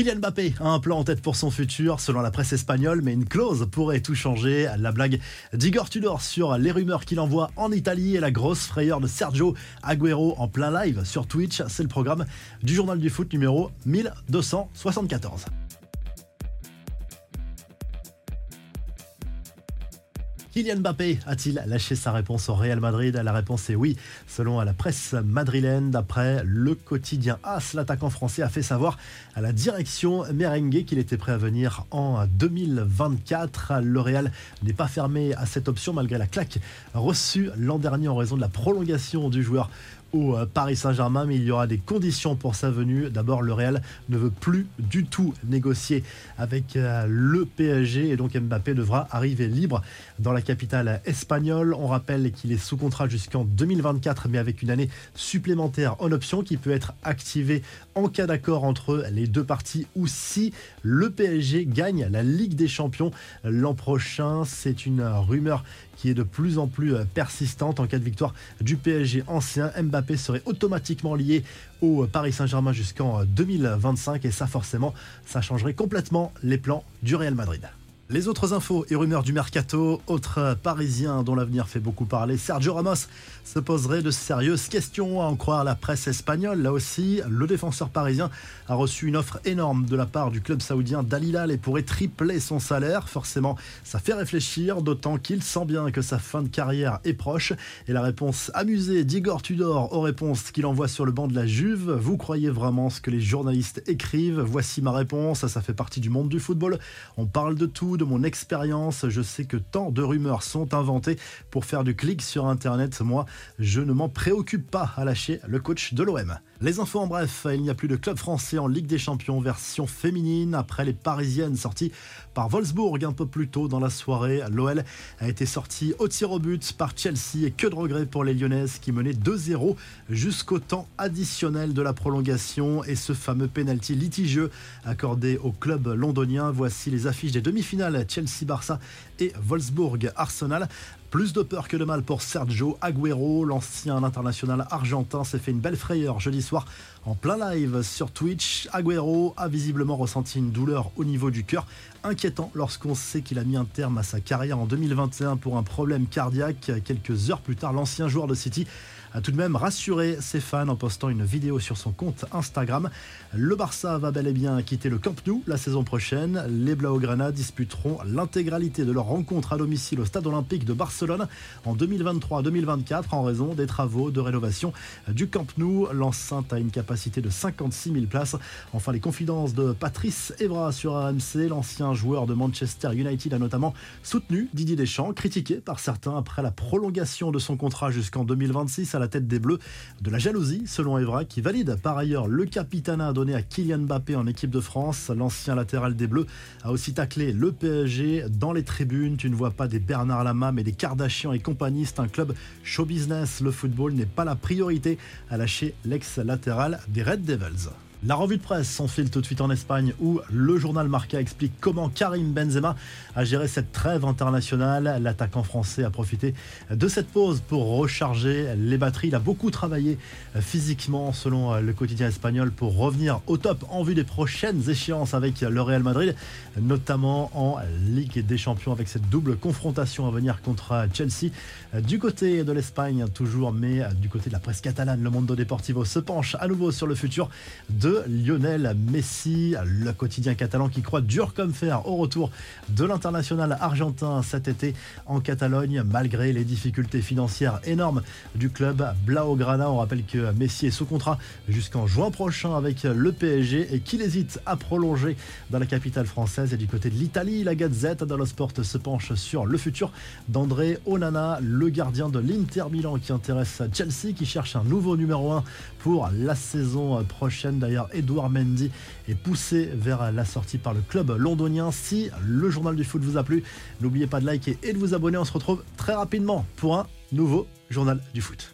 Kylian Mbappé a un plan en tête pour son futur, selon la presse espagnole, mais une clause pourrait tout changer. La blague d'Igor Tudor sur les rumeurs qu'il envoie en Italie et la grosse frayeur de Sergio Agüero en plein live sur Twitch, c'est le programme du journal du foot numéro 1274. Kylian Mbappé a-t-il lâché sa réponse au Real Madrid? La réponse est oui, selon la presse madrilène. D'après le quotidien AS, l'attaquant français a fait savoir à la direction merengue qu'il était prêt à venir en 2024. Le Real n'est pas fermé à cette option malgré la claque reçue l'an dernier en raison de la prolongation du joueur au euh, Paris Saint-Germain, mais il y aura des conditions pour sa venue. D'abord, le Real ne veut plus du tout négocier avec euh, le PSG et donc Mbappé devra arriver libre dans la capitale espagnole. On rappelle qu'il est sous contrat jusqu'en 2024, mais avec une année supplémentaire en option qui peut être activée en cas d'accord entre les deux parties ou si le PSG gagne la Ligue des Champions l'an prochain. C'est une rumeur qui est de plus en plus euh, persistante en cas de victoire du PSG ancien. Mbappé serait automatiquement lié au Paris Saint-Germain jusqu'en 2025 et ça forcément, ça changerait complètement les plans du Real Madrid. Les autres infos et rumeurs du mercato, autre parisien dont l'avenir fait beaucoup parler, Sergio Ramos se poserait de sérieuses questions à en croire la presse espagnole. Là aussi, le défenseur parisien a reçu une offre énorme de la part du club saoudien Dalilal et pourrait tripler son salaire. Forcément, ça fait réfléchir, d'autant qu'il sent bien que sa fin de carrière est proche. Et la réponse amusée d'Igor Tudor aux réponses qu'il envoie sur le banc de la Juve, vous croyez vraiment ce que les journalistes écrivent? Voici ma réponse, ça fait partie du monde du football. On parle de tout de mon expérience. Je sais que tant de rumeurs sont inventées pour faire du clic sur Internet. Moi, je ne m'en préoccupe pas à lâcher le coach de l'OM. Les infos en bref, il n'y a plus de club français en Ligue des Champions version féminine après les Parisiennes sorties par Wolfsburg un peu plus tôt dans la soirée. L'OL a été sorti au tir au but par Chelsea et que de regrets pour les Lyonnaises qui menaient 2-0 jusqu'au temps additionnel de la prolongation et ce fameux penalty litigieux accordé au club londonien. Voici les affiches des demi-finales Chelsea-Barça et Wolfsburg-Arsenal. Plus de peur que de mal pour Sergio Agüero, l'ancien international argentin s'est fait une belle frayeur jeudi soir en plein live sur Twitch. Agüero a visiblement ressenti une douleur au niveau du cœur, inquiétant lorsqu'on sait qu'il a mis un terme à sa carrière en 2021 pour un problème cardiaque. Quelques heures plus tard, l'ancien joueur de City a tout de même rassuré ses fans en postant une vidéo sur son compte Instagram. Le Barça va bel et bien quitter le Camp Nou la saison prochaine. Les Blaugrana disputeront l'intégralité de leur rencontre à domicile au Stade Olympique de Barcelone en 2023-2024 en raison des travaux de rénovation du Camp Nou. L'enceinte a une capacité de 56 000 places. Enfin, les confidences de Patrice Evra sur RMC, l'ancien joueur de Manchester United a notamment soutenu Didier Deschamps, critiqué par certains après la prolongation de son contrat jusqu'en 2026 la tête des Bleus. De la jalousie, selon Evra, qui valide par ailleurs le capitana donné à Kylian Mbappé en équipe de France. L'ancien latéral des Bleus a aussi taclé le PSG dans les tribunes. Tu ne vois pas des Bernard Lama, mais des Kardashian et compagnie. C'est un club show business. Le football n'est pas la priorité, à lâcher l'ex-latéral des Red Devils. La revue de presse s'enfile tout de suite en Espagne où le journal Marca explique comment Karim Benzema a géré cette trêve internationale. L'attaquant français a profité de cette pause pour recharger les batteries. Il a beaucoup travaillé physiquement selon le quotidien espagnol pour revenir au top en vue des prochaines échéances avec le Real Madrid, notamment en Ligue des Champions avec cette double confrontation à venir contre Chelsea. Du côté de l'Espagne toujours, mais du côté de la presse catalane, le Mundo Deportivo se penche à nouveau sur le futur de Lionel Messi, le quotidien catalan qui croit dur comme fer au retour de l'international argentin cet été en Catalogne, malgré les difficultés financières énormes du club Blaugrana. On rappelle que Messi est sous contrat jusqu'en juin prochain avec le PSG et qu'il hésite à prolonger dans la capitale française. Et du côté de l'Italie, la Gazette dello Sport se penche sur le futur d'André Onana, le gardien de l'Inter Milan qui intéresse Chelsea, qui cherche un nouveau numéro 1 pour la saison prochaine. D'ailleurs, Edouard Mendy est poussé vers la sortie par le club londonien. Si le journal du foot vous a plu, n'oubliez pas de liker et de vous abonner. On se retrouve très rapidement pour un nouveau journal du foot.